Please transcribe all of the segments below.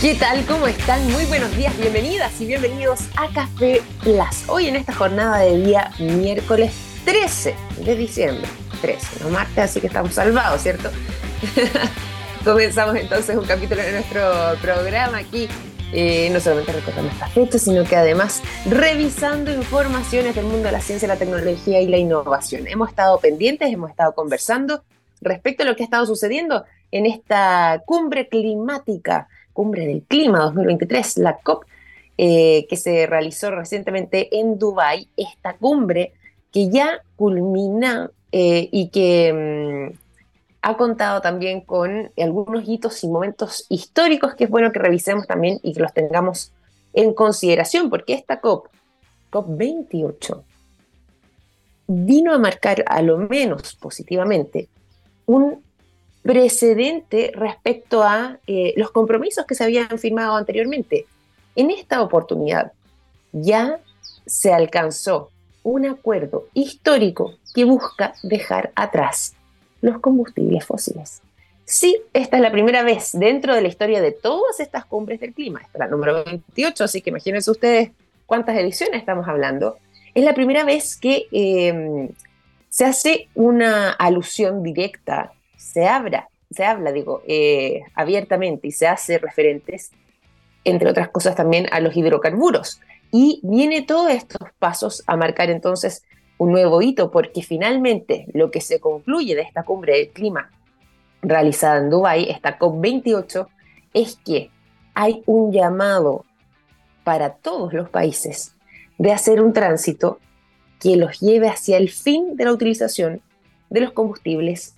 ¿Qué tal? ¿Cómo están? Muy buenos días, bienvenidas y bienvenidos a Café Plus. Hoy en esta jornada de día miércoles 13 de diciembre. 13, no martes, así que estamos salvados, ¿cierto? Comenzamos entonces un capítulo de nuestro programa aquí. Eh, no solamente recordando esta fecha, sino que además revisando informaciones del mundo de la ciencia, la tecnología y la innovación. Hemos estado pendientes, hemos estado conversando respecto a lo que ha estado sucediendo en esta cumbre climática Cumbre del Clima 2023, la COP, eh, que se realizó recientemente en Dubái, esta cumbre que ya culmina eh, y que mm, ha contado también con algunos hitos y momentos históricos que es bueno que revisemos también y que los tengamos en consideración, porque esta COP, COP28, vino a marcar a lo menos positivamente un precedente respecto a eh, los compromisos que se habían firmado anteriormente. En esta oportunidad ya se alcanzó un acuerdo histórico que busca dejar atrás los combustibles fósiles. Sí, esta es la primera vez dentro de la historia de todas estas cumbres del clima, es la número 28, así que imagínense ustedes cuántas ediciones estamos hablando. Es la primera vez que eh, se hace una alusión directa se, abra, se habla, digo, eh, abiertamente y se hace referentes, entre otras cosas también, a los hidrocarburos. Y viene todos estos pasos a marcar entonces un nuevo hito, porque finalmente lo que se concluye de esta cumbre del clima realizada en Dubái, esta COP28, es que hay un llamado para todos los países de hacer un tránsito que los lleve hacia el fin de la utilización de los combustibles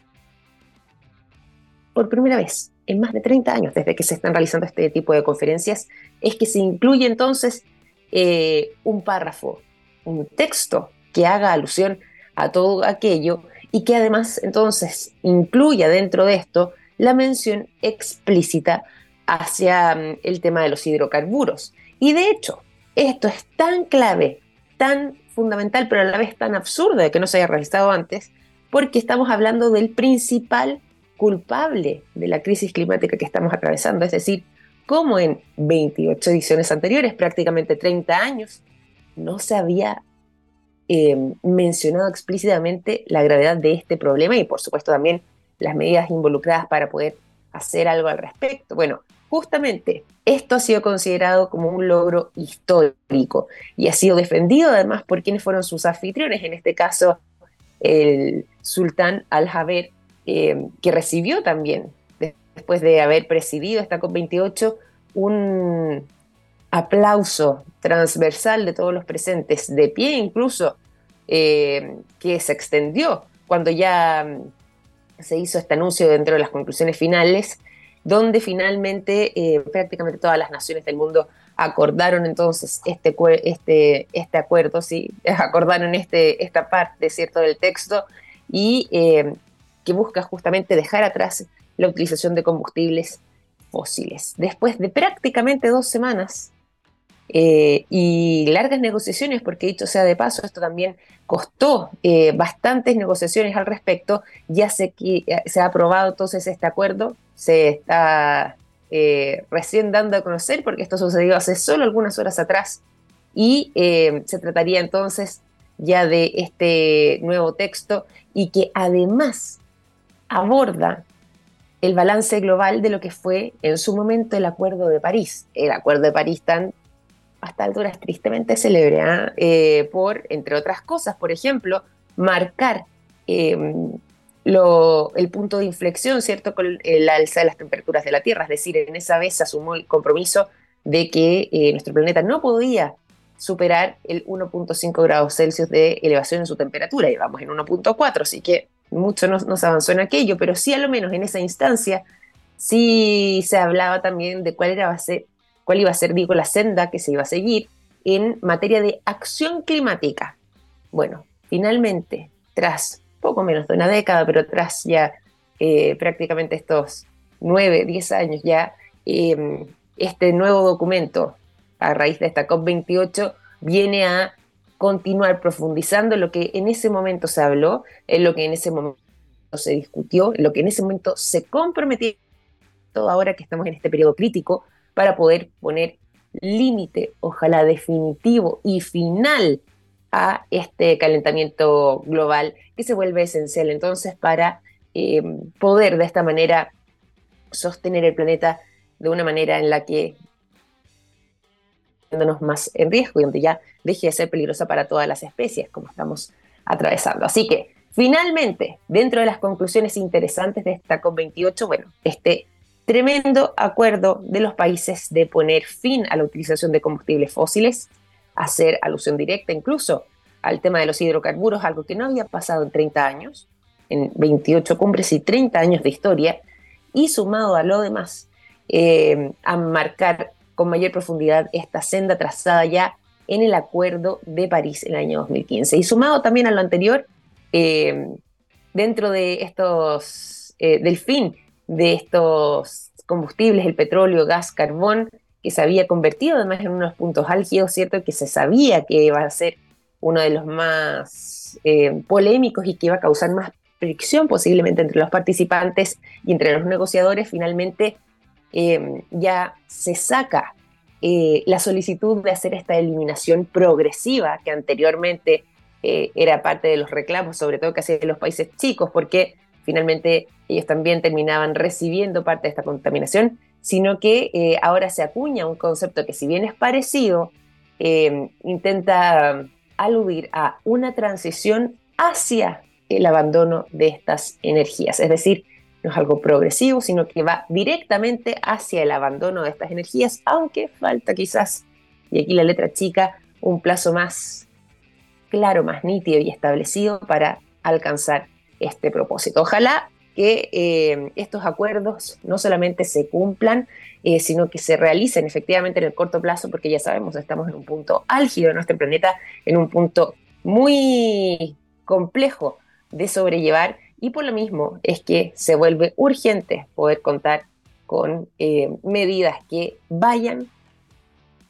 por primera vez en más de 30 años desde que se están realizando este tipo de conferencias, es que se incluye entonces eh, un párrafo, un texto que haga alusión a todo aquello y que además entonces incluya dentro de esto la mención explícita hacia mm, el tema de los hidrocarburos. Y de hecho, esto es tan clave, tan fundamental, pero a la vez tan absurdo de que no se haya realizado antes, porque estamos hablando del principal culpable de la crisis climática que estamos atravesando. Es decir, como en 28 ediciones anteriores, prácticamente 30 años, no se había eh, mencionado explícitamente la gravedad de este problema y por supuesto también las medidas involucradas para poder hacer algo al respecto. Bueno, justamente esto ha sido considerado como un logro histórico y ha sido defendido además por quienes fueron sus anfitriones, en este caso el sultán al-Jaber eh, que recibió también, después de haber presidido esta COP28, un aplauso transversal de todos los presentes, de pie incluso, eh, que se extendió cuando ya mm, se hizo este anuncio dentro de las conclusiones finales, donde finalmente eh, prácticamente todas las naciones del mundo acordaron entonces este, este, este acuerdo, ¿sí? acordaron este, esta parte ¿cierto? del texto y que busca justamente dejar atrás la utilización de combustibles fósiles. Después de prácticamente dos semanas eh, y largas negociaciones, porque dicho sea de paso, esto también costó eh, bastantes negociaciones al respecto, ya se, eh, se ha aprobado entonces este acuerdo, se está recién dando a conocer, porque esto sucedió hace solo algunas horas atrás, y se trataría entonces ya de este nuevo texto y que además aborda el balance global de lo que fue en su momento el Acuerdo de París. El Acuerdo de París tan hasta alturas tristemente célebre, ¿ah? eh, por, entre otras cosas, por ejemplo, marcar em, el punto de inflexión, ¿cierto?, con el alza de las temperaturas de la Tierra. Es decir, en esa vez se asumió el compromiso de que eh, nuestro planeta no podía superar el 1.5 grados Celsius de elevación en su temperatura, y vamos en 1.4, así que mucho no, se avanzó en aquello, pero sí a lo menos en esa instancia sí se hablaba también de cuál, era, cuál iba a ser, digo, la senda que se iba a seguir en materia de acción climática. Bueno, finalmente, tras poco menos de una década, pero tras ya eh, prácticamente estos nueve, diez años ya, em, este nuevo documento a raíz de esta COP28 viene a continuar profundizando lo que en ese momento se habló, en lo que en ese momento se discutió, en lo que en ese momento se comprometió, todo ahora que estamos en este periodo crítico para poder poner límite, ojalá definitivo y final a este calentamiento global que se vuelve esencial entonces para eh, poder de esta manera sostener el planeta de una manera en la que más en riesgo y donde ya deje de ser peligrosa para todas las especies, como estamos atravesando. Así que, finalmente, dentro de las conclusiones interesantes de esta COP28, bueno, este tremendo acuerdo de los países de poner fin a la utilización de combustibles fósiles, hacer alusión directa incluso al tema de los hidrocarburos, algo que no había pasado en 30 años, en 28 cumbres y 30 años de historia, y sumado a lo demás, eh, a marcar con mayor profundidad esta senda trazada ya en el Acuerdo de París en el año 2015. Y sumado también a lo anterior, eh, dentro de estos, eh, del fin de estos combustibles, el petróleo, gas, carbón, que se había convertido además en unos puntos álgidos, ¿cierto? Que se sabía que iba a ser uno de los más polémicos y que iba a causar más fricción posiblemente entre los participantes y entre los negociadores, finalmente eh, ya se saca eh, la solicitud de hacer esta eliminación progresiva que anteriormente eh, era parte de los reclamos, sobre todo que hacían los países chicos, porque finalmente ellos también terminaban recibiendo parte de esta contaminación, sino que ahora se acuña un concepto que si bien es parecido, intenta aludir a una transición hacia el abandono de estas energías. Es decir, no es algo progresivo, sino que va directamente hacia el abandono de estas energías, aunque falta quizás, y aquí la letra chica, un plazo más claro, más nítido y establecido para alcanzar este propósito. Ojalá que eh, estos acuerdos no solamente se cumplan, eh, sino que se realicen efectivamente en el corto plazo, porque ya sabemos, estamos en un punto álgido de nuestro planeta, en un punto muy complejo de sobrellevar y por lo mismo es que se vuelve urgente poder contar con eh, medidas que vayan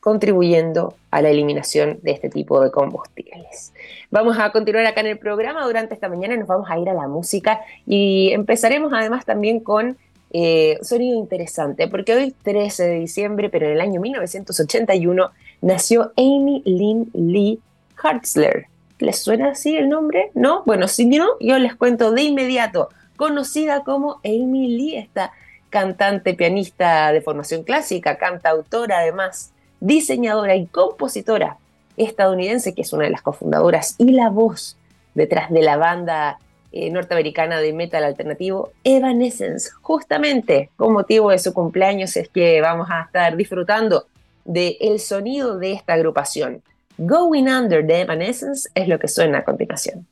contribuyendo a la eliminación de este tipo de combustibles. Vamos a continuar acá en el programa. Durante esta mañana nos vamos a ir a la música y empezaremos además también con eh, sonido interesante, porque hoy 13 de diciembre, pero en el año 1981, nació Amy Lynn Lee Hartzler, ¿Les suena así el nombre? ¿No? Bueno, si no, yo les cuento de inmediato. Conocida como Amy Lee, esta cantante, pianista de formación clásica, cantautora además, diseñadora y compositora estadounidense, que es una de las cofundadoras y la voz detrás de la banda eh, norteamericana de metal alternativo Evanescence. Justamente con motivo de su cumpleaños es que vamos a estar disfrutando del el sonido de esta agrupación. Going Under de Evanescence es lo que suena a continuación.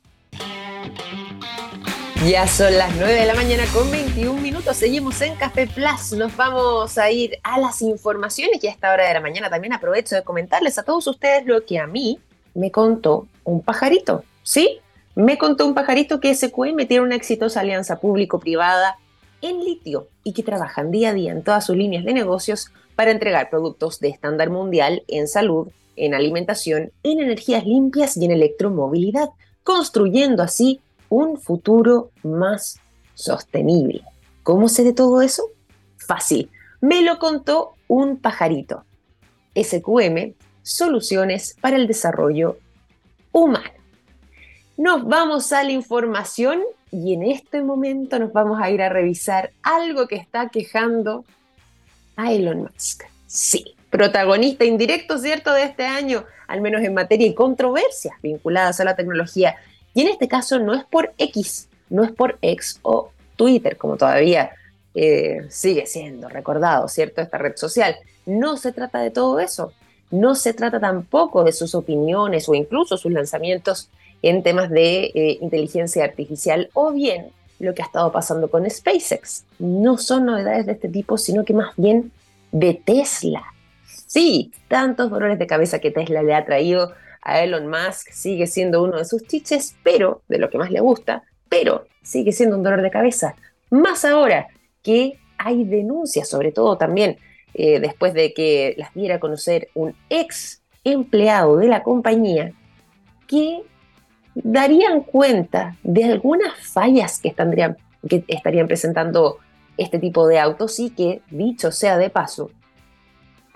Ya son las 9 de la mañana con 21 minutos. Seguimos en Café Plus. Nos vamos a ir a las informaciones y a esta hora de la mañana también aprovecho de comentarles a todos ustedes lo que a mí me contó un pajarito. ¿Sí? Me contó un pajarito que SQM tiene una exitosa alianza público-privada en litio y que trabajan día a día en todas sus líneas de negocios para entregar productos de estándar mundial en salud, en alimentación, en energías limpias y en electromovilidad, construyendo así un futuro más sostenible. ¿Cómo sé de todo eso? Fácil. Me lo contó un pajarito. SQM, Soluciones para el Desarrollo Humano. Nos vamos a la información y en este momento nos vamos a ir a revisar algo que está quejando a Elon Musk. Sí, protagonista indirecto, ¿cierto?, de este año, al menos en materia de controversias vinculadas a la tecnología. Y en este caso no es por X, no es por X o Twitter, como todavía eh, sigue siendo recordado, ¿cierto?, esta red social. No se trata de todo eso. No se trata tampoco de sus opiniones o incluso sus lanzamientos en temas de eh, inteligencia artificial o bien lo que ha estado pasando con SpaceX. No son novedades de este tipo, sino que más bien de Tesla. Sí, tantos dolores de cabeza que Tesla le ha traído a Elon Musk sigue siendo uno de sus chiches, pero de lo que más le gusta, pero sigue siendo un dolor de cabeza. Más ahora que hay denuncias, sobre todo también eh, después de que las diera a conocer un ex empleado de la compañía, que darían cuenta de algunas fallas que, que estarían presentando este tipo de autos y que, dicho sea de paso,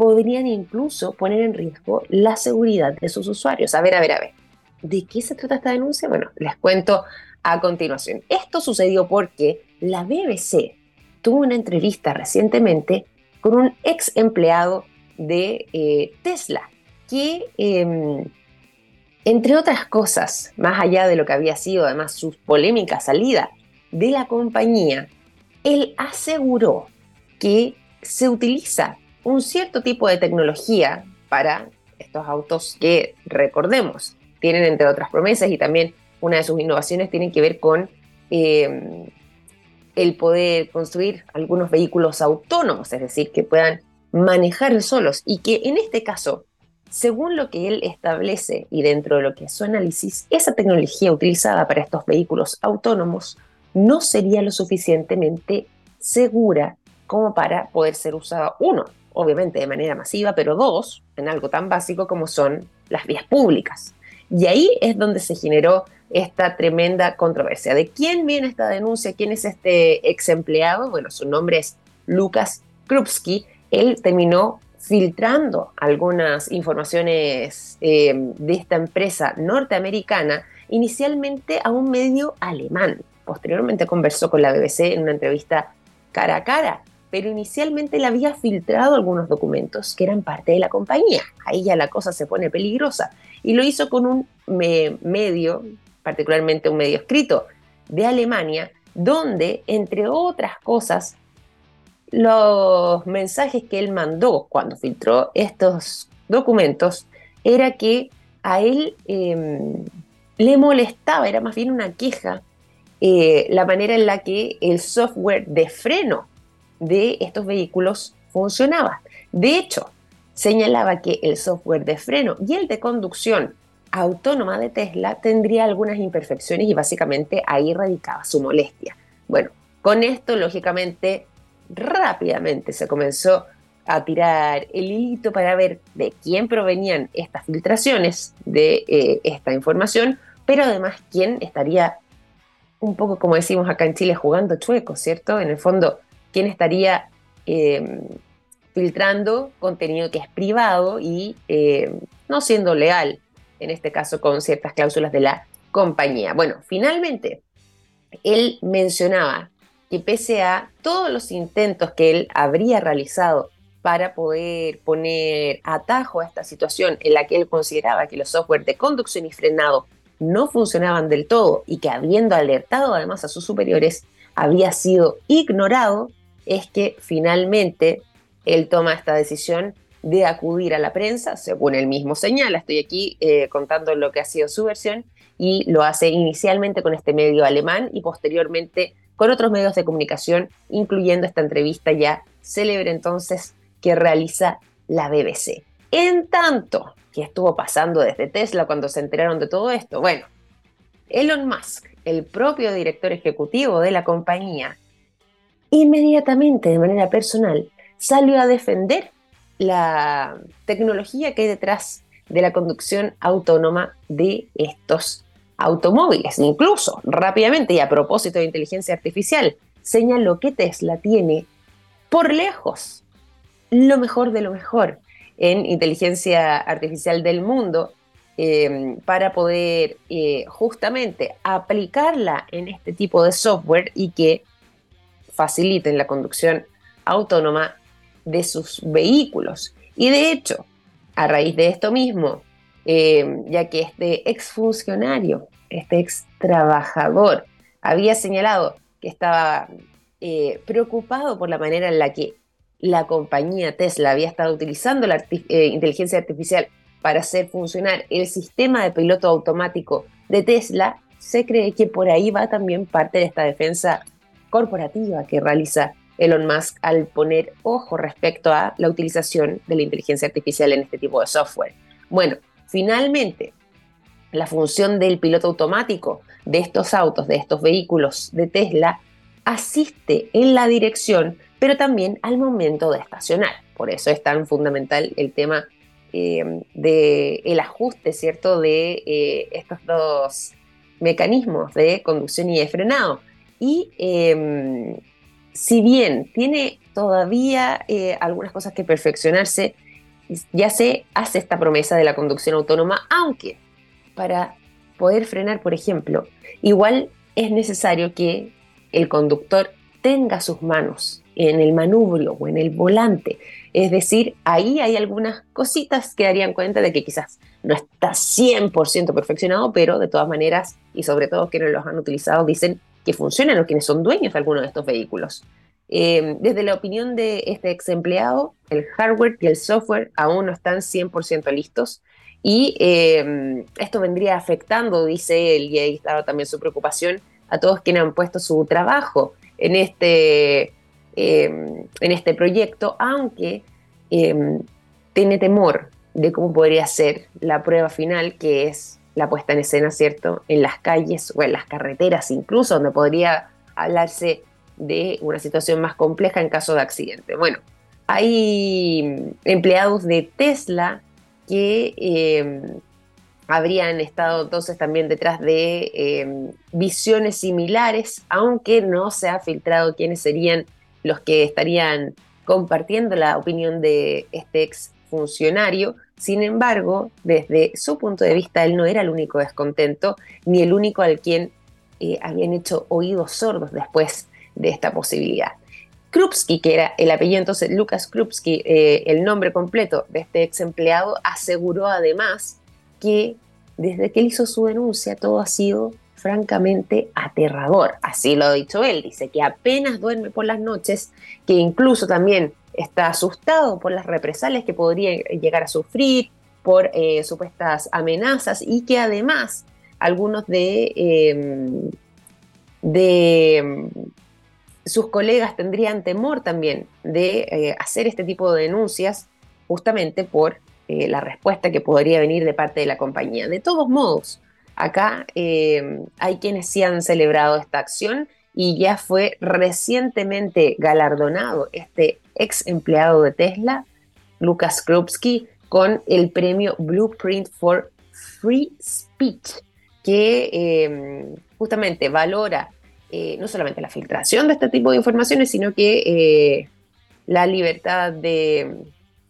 podrían incluso poner en riesgo la seguridad de sus usuarios. A ver, a ver, a ver. ¿De qué se trata esta denuncia? Bueno, les cuento a continuación. Esto sucedió porque la BBC tuvo una entrevista recientemente con un ex empleado de eh, Tesla, que, em, entre otras cosas, más allá de lo que había sido además su polémica salida de la compañía, él aseguró que se utiliza un cierto tipo de tecnología para estos autos que, recordemos, tienen entre otras promesas y también una de sus innovaciones tiene que ver con em, el poder construir algunos vehículos autónomos, es decir, que puedan manejar solos y que en este caso, según lo que él establece y dentro de lo que es su análisis, esa tecnología utilizada para estos vehículos autónomos no sería lo suficientemente segura como para poder ser usada, uno, obviamente de manera masiva, pero dos, en algo tan básico como son las vías públicas. Y ahí es donde se generó esta tremenda controversia. ¿De quién viene esta denuncia? ¿Quién es este ex empleado? Bueno, su nombre es Lucas Krupski. Él terminó filtrando algunas informaciones eh, de esta empresa norteamericana, inicialmente a un medio alemán. Posteriormente conversó con la BBC en una entrevista cara a cara pero inicialmente le había filtrado algunos documentos que eran parte de la compañía. Ahí ya la cosa se pone peligrosa. Y lo hizo con un medio, particularmente un medio escrito de Alemania, donde, entre otras cosas, los mensajes que él mandó cuando filtró estos documentos era que a él em, le molestaba, era más bien una queja, eh, la manera en la que el software de freno de estos vehículos funcionaba. De hecho, señalaba que el software de freno y el de conducción autónoma de Tesla tendría algunas imperfecciones y básicamente ahí radicaba su molestia. Bueno, con esto lógicamente rápidamente se comenzó a tirar el hilito para ver de quién provenían estas filtraciones de eh, esta información, pero además quién estaría un poco como decimos acá en Chile jugando chueco, ¿cierto? En el fondo quién estaría em, filtrando contenido que es privado y em, no siendo leal, en este caso con ciertas cláusulas de la compañía. Bueno, finalmente, él mencionaba que pese a todos los intentos que él habría realizado para poder poner atajo a esta situación en la que él consideraba que los software de conducción y frenado no funcionaban del todo y que habiendo alertado además a sus superiores había sido ignorado, es que finalmente él toma esta decisión de acudir a la prensa, según él mismo señala, estoy aquí eh, contando lo que ha sido su versión, y lo hace inicialmente con este medio alemán y posteriormente con otros medios de comunicación, incluyendo esta entrevista ya célebre entonces que realiza la BBC. En tanto, que estuvo pasando desde Tesla cuando se enteraron de todo esto? Bueno, Elon Musk, el propio director ejecutivo de la compañía, inmediatamente de manera personal salió a defender la tecnología que hay detrás de la conducción autónoma de estos automóviles. Incluso rápidamente y a propósito de inteligencia artificial, señaló que Tesla tiene por lejos lo mejor de lo mejor en inteligencia artificial del mundo eh, para poder eh, justamente aplicarla en este tipo de software y que faciliten la conducción autónoma de sus vehículos. Y de hecho, a raíz de esto mismo, eh, ya que este exfuncionario, este ex trabajador, había señalado que estaba eh, preocupado por la manera en la que la compañía Tesla había estado utilizando la eh, inteligencia artificial para hacer funcionar el sistema de piloto automático de Tesla, se cree que por ahí va también parte de esta defensa corporativa que realiza Elon Musk al poner ojo respecto a la utilización de la inteligencia artificial en este tipo de software. Bueno, finalmente, la función del piloto automático de estos autos, de estos vehículos de Tesla, asiste en la dirección, pero también al momento de estacionar. Por eso es tan fundamental el tema eh, del ajuste, ¿cierto?, de eh, estos dos mecanismos de conducción y de frenado. Y em, si bien tiene todavía eh, algunas cosas que perfeccionarse, ya se hace esta promesa de la conducción autónoma, aunque para poder frenar, por ejemplo, igual es necesario que el conductor tenga sus manos en el manubrio o en el volante. Es decir, ahí hay algunas cositas que darían cuenta de que quizás no está 100% perfeccionado, pero de todas maneras, y sobre todo quienes los han utilizado, dicen que funcionan o quienes son dueños de alguno de estos vehículos. Eh, desde la opinión de este ex empleado, el hardware y el software aún no están 100% listos y eh, esto vendría afectando, dice él, y ahí estaba también su preocupación, a todos quienes han puesto su trabajo en este, eh, en este proyecto, aunque tiene temor de cómo podría ser la prueba final, que es la puesta en escena, ¿cierto? En las calles o en las carreteras incluso, donde podría hablarse de una situación más compleja en caso de accidente. Bueno, hay empleados de Tesla que em, habrían estado entonces también detrás de em, visiones similares, aunque no se ha filtrado quiénes serían los que estarían compartiendo la opinión de este ex funcionario. Sin embargo, desde su punto de vista, él no era el único descontento, ni el único al quien eh, habían hecho oídos sordos después de esta posibilidad. Krupski, que era el apellido entonces, Lucas Krupski, eh, el nombre completo de este ex empleado, aseguró además que desde que él hizo su denuncia todo ha sido francamente aterrador. Así lo ha dicho él. Dice que apenas duerme por las noches, que incluso también está asustado por las represalias que podría llegar a sufrir, por eh, supuestas amenazas y que además algunos de, em, de sus colegas tendrían temor también de eh, hacer este tipo de denuncias justamente por eh, la respuesta que podría venir de parte de la compañía. De todos modos, acá eh, hay quienes sí han celebrado esta acción y ya fue recientemente galardonado este ex empleado de Tesla, Lucas Krupski, con el premio Blueprint for Free Speech, que justamente valora eh, no solamente la filtración de este tipo de informaciones, sino que eh, la libertad de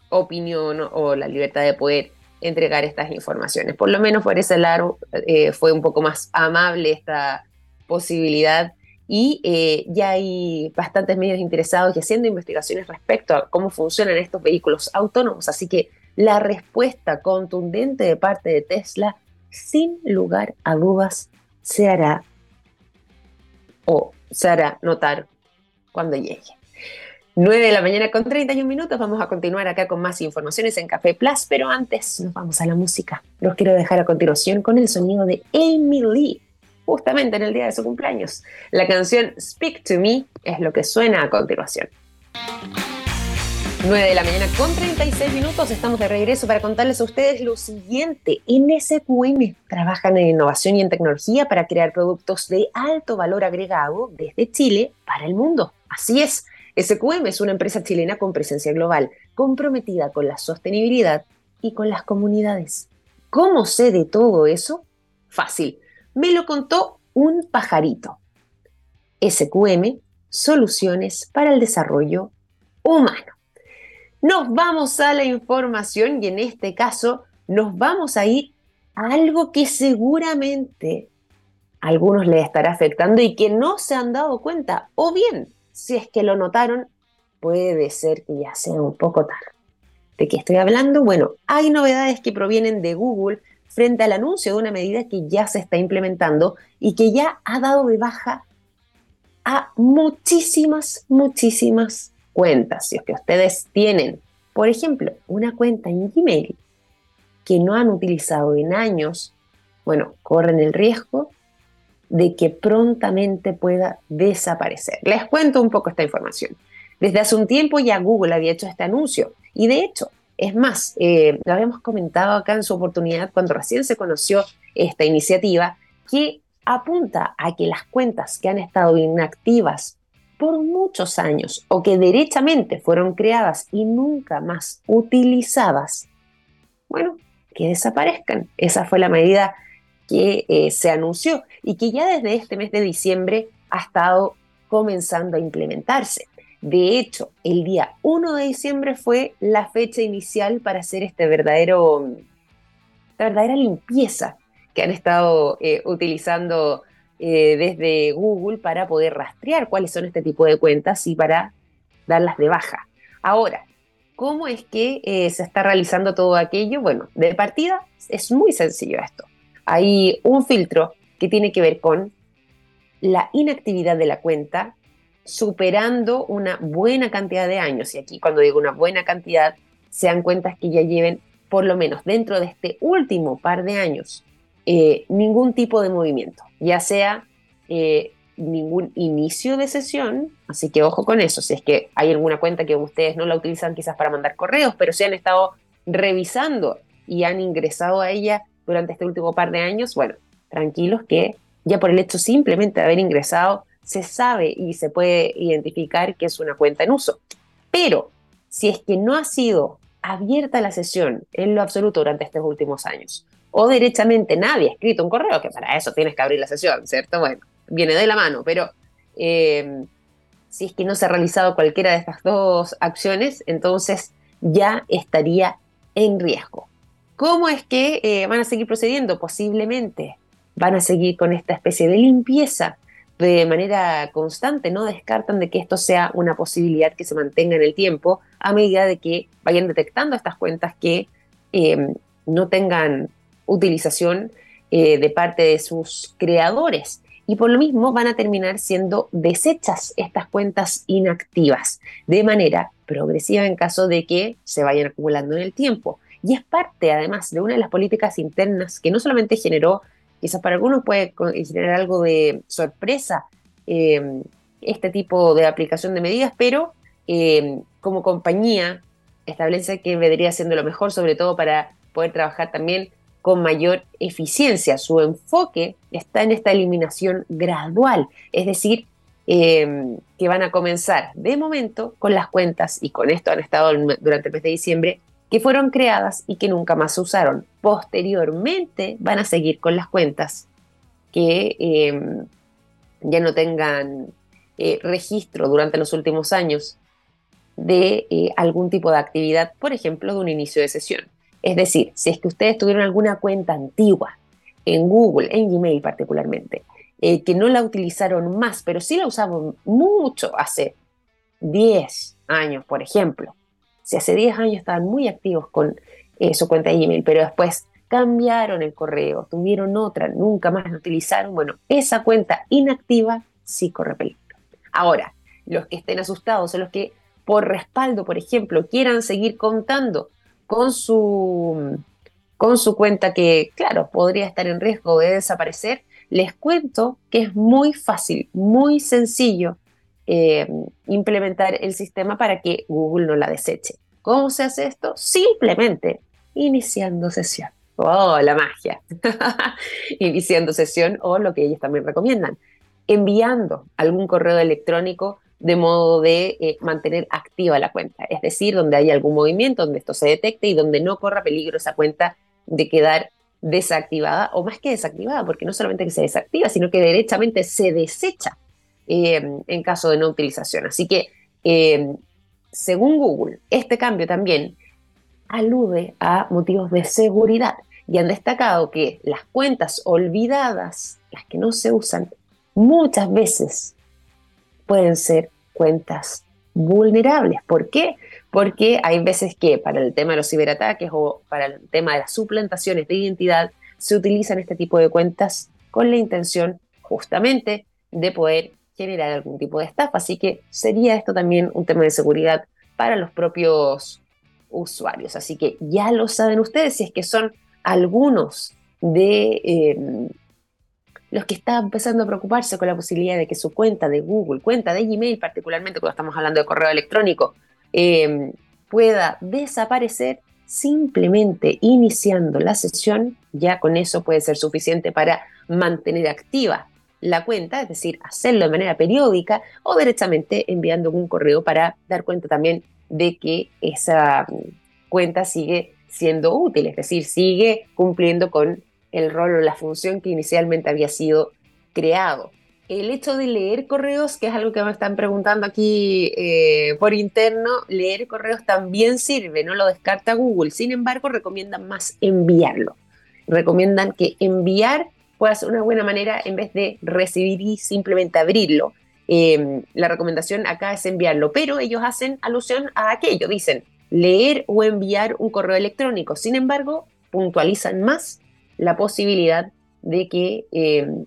opinión o la libertad de poder entregar estas informaciones. Por lo menos por ese lado eh, fue un poco más amable esta posibilidad y ya hay bastantes medios interesados y haciendo investigaciones respecto a cómo funcionan estos vehículos autónomos, así que la respuesta contundente de parte de Tesla, sin lugar a dudas, se hará o se hará notar cuando llegue. 9 de la mañana con 31 minutos. Vamos a continuar acá con más informaciones en Café Plus, pero antes nos vamos a la música. Los quiero dejar a continuación con el sonido de Amy Lee, justamente en el día de su cumpleaños. La canción Speak to Me es lo que suena a continuación. 9 de la mañana con 36 minutos. Estamos de regreso para contarles a ustedes lo siguiente. En SQM trabajan en innovación y en tecnología para crear productos de alto valor agregado desde Chile para el mundo. Así es. SQM es una empresa chilena con presencia global, comprometida con la sostenibilidad y con las comunidades. ¿Cómo sé de todo eso? Fácil. Me lo contó un pajarito. SQM, soluciones para el desarrollo humano. Nos vamos a la información y en este caso nos vamos a ir a algo que seguramente a algunos les estará afectando y que no se han dado cuenta. O bien, si es que lo notaron, puede ser que ya sea un poco tarde. ¿De qué estoy hablando? Bueno, hay novedades que provienen de Google frente al anuncio de una medida que ya se está implementando y que ya ha dado de baja a muchísimas, muchísimas cuentas, si es que ustedes tienen, por ejemplo, una cuenta en Gmail que no han utilizado en años, bueno, corren el riesgo de que prontamente pueda desaparecer. Les cuento un poco esta información. Desde hace un tiempo ya Google había hecho este anuncio y de hecho, es más, eh, lo habíamos comentado acá en su oportunidad cuando recién se conoció esta iniciativa que apunta a que las cuentas que han estado inactivas por muchos años o que derechamente fueron creadas y nunca más utilizadas, bueno, que desaparezcan. Esa fue la medida que eh, se anunció y que ya desde este mes de diciembre ha estado comenzando a implementarse. De hecho, el día 1 de diciembre fue la fecha inicial para hacer esta verdadera limpieza que han estado eh, utilizando eh, desde Google para poder rastrear cuáles son este tipo de cuentas y para darlas de baja. Ahora, ¿cómo es que eh, se está realizando todo aquello? Bueno, de partida es muy sencillo esto. Hay un filtro que tiene que ver con la inactividad de la cuenta superando una buena cantidad de años. Y aquí cuando digo una buena cantidad, sean cuentas que ya lleven por lo menos dentro de este último par de años eh, ningún tipo de movimiento, ya sea eh, ningún inicio de sesión, así que ojo con eso, si es que hay alguna cuenta que ustedes no la utilizan quizás para mandar correos, pero si han estado revisando y han ingresado a ella durante este último par de años, bueno, tranquilos que ya por el hecho simplemente de haber ingresado, se sabe y se puede identificar que es una cuenta en uso. Pero si es que no ha sido abierta la sesión en lo absoluto durante estos últimos años, o derechamente nadie ha escrito un correo, que para eso tienes que abrir la sesión, ¿cierto? Bueno, viene de la mano, pero eh, si es que no se ha realizado cualquiera de estas dos acciones, entonces ya estaría en riesgo. ¿Cómo es que eh, van a seguir procediendo? Posiblemente van a seguir con esta especie de limpieza de manera constante, no descartan de que esto sea una posibilidad que se mantenga en el tiempo a medida de que vayan detectando estas cuentas que eh, no tengan utilización eh, de parte de sus creadores. Y por lo mismo van a terminar siendo desechas estas cuentas inactivas de manera progresiva en caso de que se vayan acumulando en el tiempo. Y es parte además de una de las políticas internas que no solamente generó, quizás para algunos puede generar algo de sorpresa eh, este tipo de aplicación de medidas, pero eh, como compañía establece que vendría siendo lo mejor, sobre todo para poder trabajar también con mayor eficiencia. Su enfoque está en esta eliminación gradual, es decir, eh, que van a comenzar de momento con las cuentas, y con esto han estado durante el mes de diciembre, que fueron creadas y que nunca más se usaron. Posteriormente van a seguir con las cuentas que em, ya no tengan eh, registro durante los últimos años de eh, algún tipo de actividad, por ejemplo, de un inicio de sesión. Es decir, si es que ustedes tuvieron alguna cuenta antigua en Google, en Gmail particularmente, eh, que no la utilizaron más, pero sí la usaban mucho hace 10 años, por ejemplo. Si hace 10 años estaban muy activos con eh, su cuenta de Gmail, pero después cambiaron el correo, tuvieron otra, nunca más la utilizaron, bueno, esa cuenta inactiva sí corre peligro. Ahora, los que estén asustados o los que por respaldo, por ejemplo, quieran seguir contando con su, con su cuenta que, claro, podría estar en riesgo de desaparecer, les cuento que es muy fácil, muy sencillo eh, implementar el sistema para que Google no la deseche. ¿Cómo se hace esto? Simplemente iniciando sesión. Oh, la magia. iniciando sesión o lo que ellos también recomiendan. Enviando algún correo electrónico de modo de eh, mantener activa la cuenta, es decir, donde hay algún movimiento, donde esto se detecte y donde no corra peligro esa cuenta de quedar desactivada o más que desactivada, porque no solamente que se desactiva, sino que derechamente se desecha em, en caso de no utilización. Así que, em, según Google, este cambio también alude a motivos de seguridad y han destacado que las cuentas olvidadas, las que no se usan, muchas veces pueden ser cuentas vulnerables. ¿Por qué? Porque hay veces que para el tema de los ciberataques o para el tema de las suplantaciones de identidad se utilizan este tipo de cuentas con la intención justamente de poder generar algún tipo de estafa. Así que sería esto también un tema de seguridad para los propios usuarios. Así que ya lo saben ustedes si es que son algunos de eh, los que están empezando a preocuparse con la posibilidad de que su cuenta de Google, cuenta de Gmail particularmente cuando estamos hablando de correo electrónico, em, pueda desaparecer simplemente iniciando la sesión, ya con eso puede ser suficiente para mantener activa la cuenta, es decir, hacerlo de manera periódica o directamente enviando un correo para dar cuenta también de que esa cuenta sigue siendo útil, es decir, sigue cumpliendo con el rol o la función que inicialmente había sido creado. el hecho de leer correos, que es algo que me están preguntando aquí eh, por interno, leer correos también sirve, no lo descarta Google. Sin embargo, recomiendan más enviarlo. Recomiendan que enviar pueda ser una buena manera en vez de recibir y simplemente abrirlo. Em, la recomendación acá es enviarlo, pero ellos hacen alusión a aquello, dicen leer o enviar un correo electrónico. Sin embargo, puntualizan más la posibilidad de que em,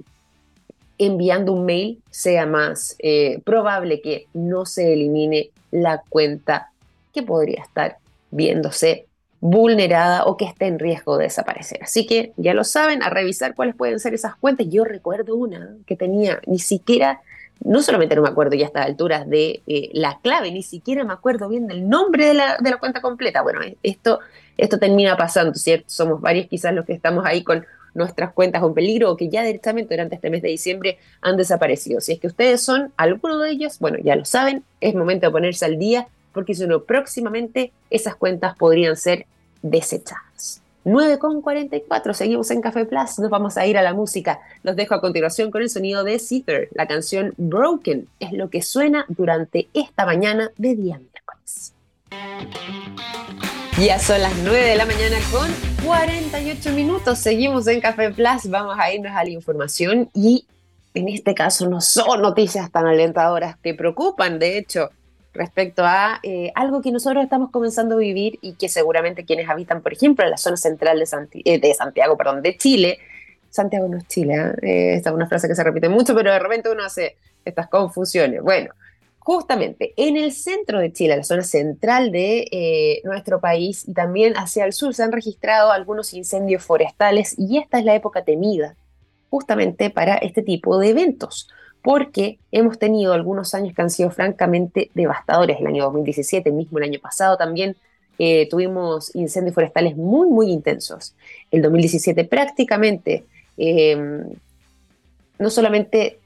enviando un mail sea más eh, probable que no se elimine la cuenta que podría estar viéndose vulnerada o que esté en riesgo de desaparecer. Así que ya lo saben, a revisar cuáles pueden ser esas cuentas. Yo recuerdo una que tenía, ni siquiera, no solamente no me acuerdo ya a estas alturas de eh, la clave, ni siquiera me acuerdo bien del nombre de la, de la cuenta completa. Bueno, esto, esto termina pasando, ¿cierto? Somos varios quizás los que estamos ahí con nuestras cuentas en peligro o que ya directamente durante este mes de diciembre han desaparecido. Si es que ustedes son alguno de ellos, bueno, ya lo saben, es momento de ponerse al día porque si no, próximamente esas cuentas podrían ser desechadas. 9.44, seguimos en Café Plus, nos vamos a ir a la música. Los dejo a continuación con el sonido de Cither. La canción Broken es lo que suena durante esta mañana de día miércoles. Ya son las 9 de la mañana con 48 minutos. Seguimos en Café Plus. Vamos a irnos a la información y en este caso no son noticias tan alentadoras que preocupan, de hecho, respecto a eh, algo que nosotros estamos comenzando a vivir y que seguramente quienes habitan, por ejemplo, en la zona central de, eh, de Santiago, perdón, de Chile, Santiago no es Chile, ¿eh? esta es una frase que se repite mucho, pero de repente uno hace estas confusiones. Bueno, justamente en el centro de Chile, la zona central de nuestro país y también hacia el sur se han registrado algunos incendios forestales y esta es la época temida justamente para este tipo de eventos, porque hemos tenido algunos años que han sido francamente devastadores. El año 2017, mismo el año pasado también, eh, tuvimos incendios forestales muy, muy intensos. El 2017 prácticamente, eh, no solamente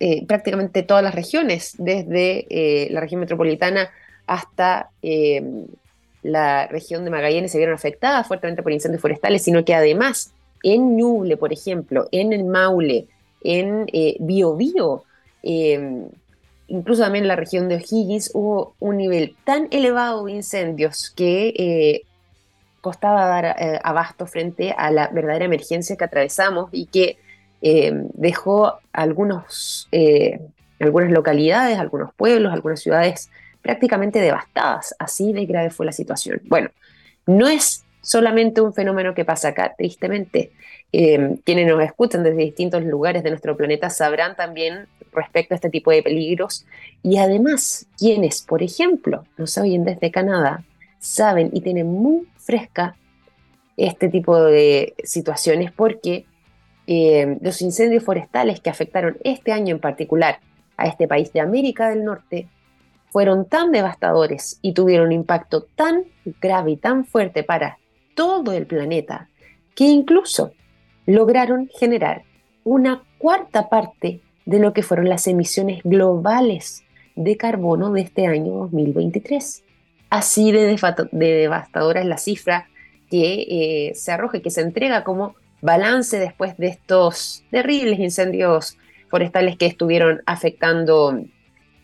eh, prácticamente todas las regiones, desde eh, la región metropolitana hasta eh, la región de Magallanes se vieron afectadas fuertemente por incendios forestales, sino que además en Ñuble, por ejemplo, en el Maule, en Biobío, incluso también en la región de O'Higgins, hubo un nivel tan elevado de incendios que costaba dar abasto frente a la verdadera emergencia que atravesamos y que eh, dejó algunos, eh, algunas localidades, algunos pueblos, algunas ciudades prácticamente devastadas. Así de grave fue la situación. Bueno, no es solamente un fenómeno que pasa acá, tristemente. Eh, quienes nos escuchan desde distintos lugares de nuestro planeta sabrán también respecto a este tipo de peligros y además quienes, por ejemplo, nos oyen desde Canadá, saben y tienen muy fresca este tipo de situaciones porque eh, los incendios forestales que afectaron este año en particular a este país de América del Norte fueron tan devastadores y tuvieron un impacto tan grave y tan fuerte para todo el planeta que incluso lograron generar una cuarta parte de lo que fueron las emisiones globales de carbono de este año 2023. Así de, devastadora es la cifra que eh, se arroja que se entrega como balance después de estos terribles incendios forestales que estuvieron afectando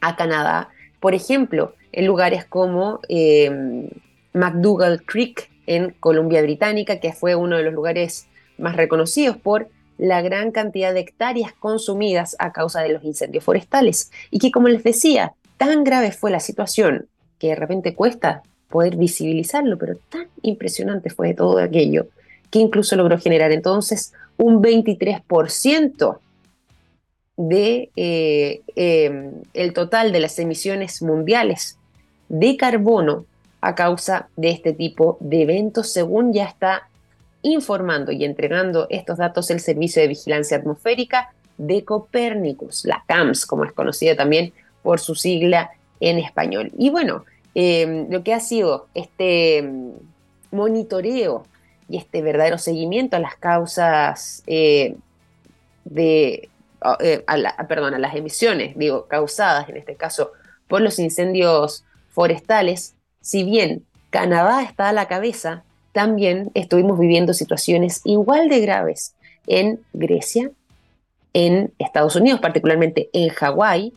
a Canadá. Por ejemplo, en lugares como eh, McDougall Creek en Columbia Británica, que fue uno de los lugares más reconocidos por la gran cantidad de hectáreas consumidas a causa de los incendios forestales. Y que, como les decía, tan grave fue la situación que de repente cuesta poder visibilizarlo, pero tan impresionante fue todo aquello que incluso logró generar entonces un 23% de eh, em, el total de las emisiones mundiales de carbono a causa de este tipo de eventos, según ya está informando y entregando estos datos el Servicio de Vigilancia Atmosférica de Copérnicus, la CAMS, como es conocida también por su sigla en español. Y bueno, em, lo que ha sido este em, monitoreo y este verdadero seguimiento a las causas eh, de, eh, a perdón, a las emisiones, digo, causadas en este caso por los incendios forestales, si bien Canadá está a la cabeza, también estuvimos viviendo situaciones igual de graves en Grecia, en Estados Unidos, particularmente en Hawái,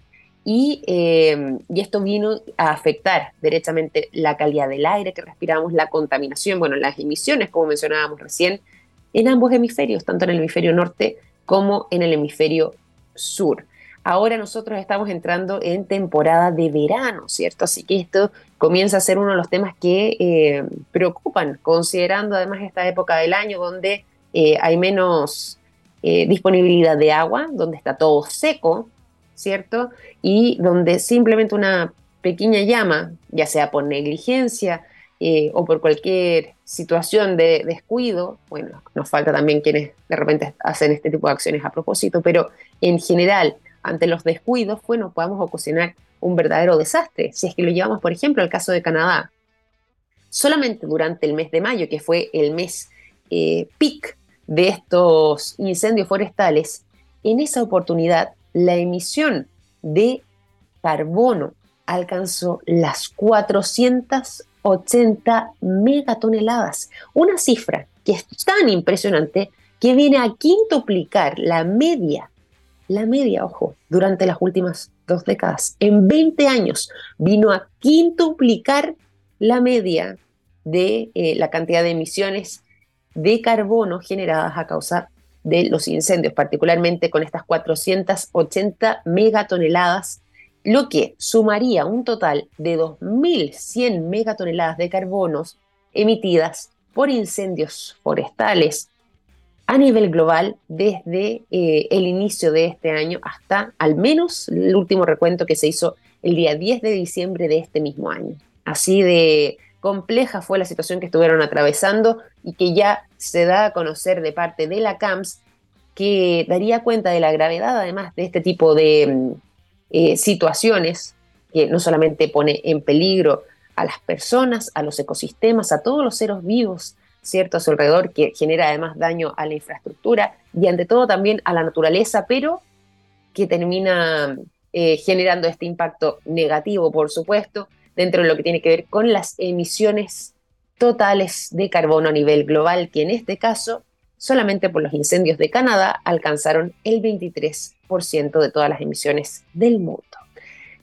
y, eh, esto vino a afectar derechamente la calidad del aire que respiramos, la contaminación, bueno, las emisiones, como mencionábamos recién, en ambos hemisferios, tanto en el hemisferio norte como en el hemisferio sur. Ahora nosotros estamos entrando en temporada de verano, ¿cierto? Así que esto comienza a ser uno de los temas que eh, preocupan, considerando además esta época del año donde eh, hay menos eh, disponibilidad de agua, donde está todo seco, ¿cierto? Y donde simplemente una pequeña llama, ya sea por negligencia o por cualquier situación de descuido, bueno, nos falta también quienes de repente hacen este tipo de acciones a propósito, pero en general ante los descuidos, bueno, podamos ocasionar un verdadero desastre. Si es que lo llevamos, por ejemplo, al caso de Canadá, solamente durante el mes de mayo, que fue el mes eh, peak de estos incendios forestales, en esa oportunidad la emisión de carbono alcanzó las 480 megatoneladas, una cifra que es tan impresionante que viene a quintuplicar la media la media, ojo, durante las últimas dos décadas. En 20 años vino a quintuplicar la media de eh, la cantidad de emisiones de carbono generadas a causa de los incendios, particularmente con estas 480 megatoneladas, lo que sumaría un total de 2.100 megatoneladas de carbonos emitidas por incendios forestales a nivel global desde eh, el inicio de este año hasta al menos el último recuento que se hizo el día 10 de diciembre de este mismo año. Así de compleja fue la situación que estuvieron atravesando y que ya se da a conocer de parte de la CAMS que daría cuenta de la gravedad además de este tipo de mm, eh, situaciones que no solamente pone en peligro a las personas, a los ecosistemas, a todos los seres vivos ¿cierto? a su alrededor, que genera además daño a la infraestructura y ante todo también a la naturaleza, pero que termina eh, generando este impacto negativo, por supuesto, dentro de lo que tiene que ver con las emisiones totales de carbono a nivel global, que en este caso, solamente por los incendios de Canadá, alcanzaron el 23% de todas las emisiones del mundo.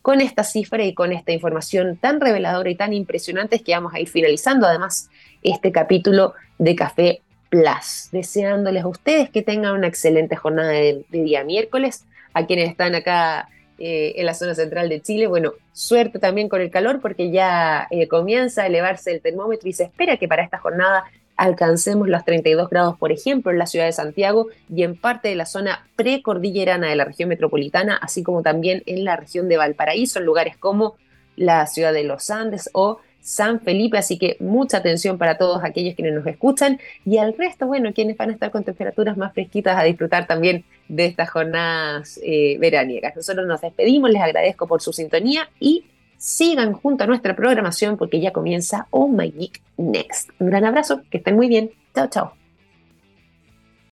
Con esta cifra y con esta información tan reveladora y tan impresionante es que vamos a ir finalizando además este capítulo de Café Plus, deseándoles a ustedes que tengan una excelente jornada de, día miércoles, a quienes están acá eh, en la zona central de Chile, bueno, suerte también con el calor porque ya eh, comienza a elevarse el termómetro y se espera que para esta jornada alcancemos los 32 grados, por ejemplo, en la ciudad de Santiago y en parte de la zona precordillerana de la región metropolitana, así como también en la región de Valparaíso, en lugares como la ciudad de los Andes o San Felipe, así que mucha atención para todos aquellos quienes nos escuchan y al resto, bueno, quienes van a estar con temperaturas más fresquitas a disfrutar también de estas jornadas eh, veraniegas. Nosotros nos despedimos, les agradezco por su sintonía y sigan junto a nuestra programación porque ya comienza Oh My Geek Next. Un gran abrazo, que estén muy bien. Chao, chao.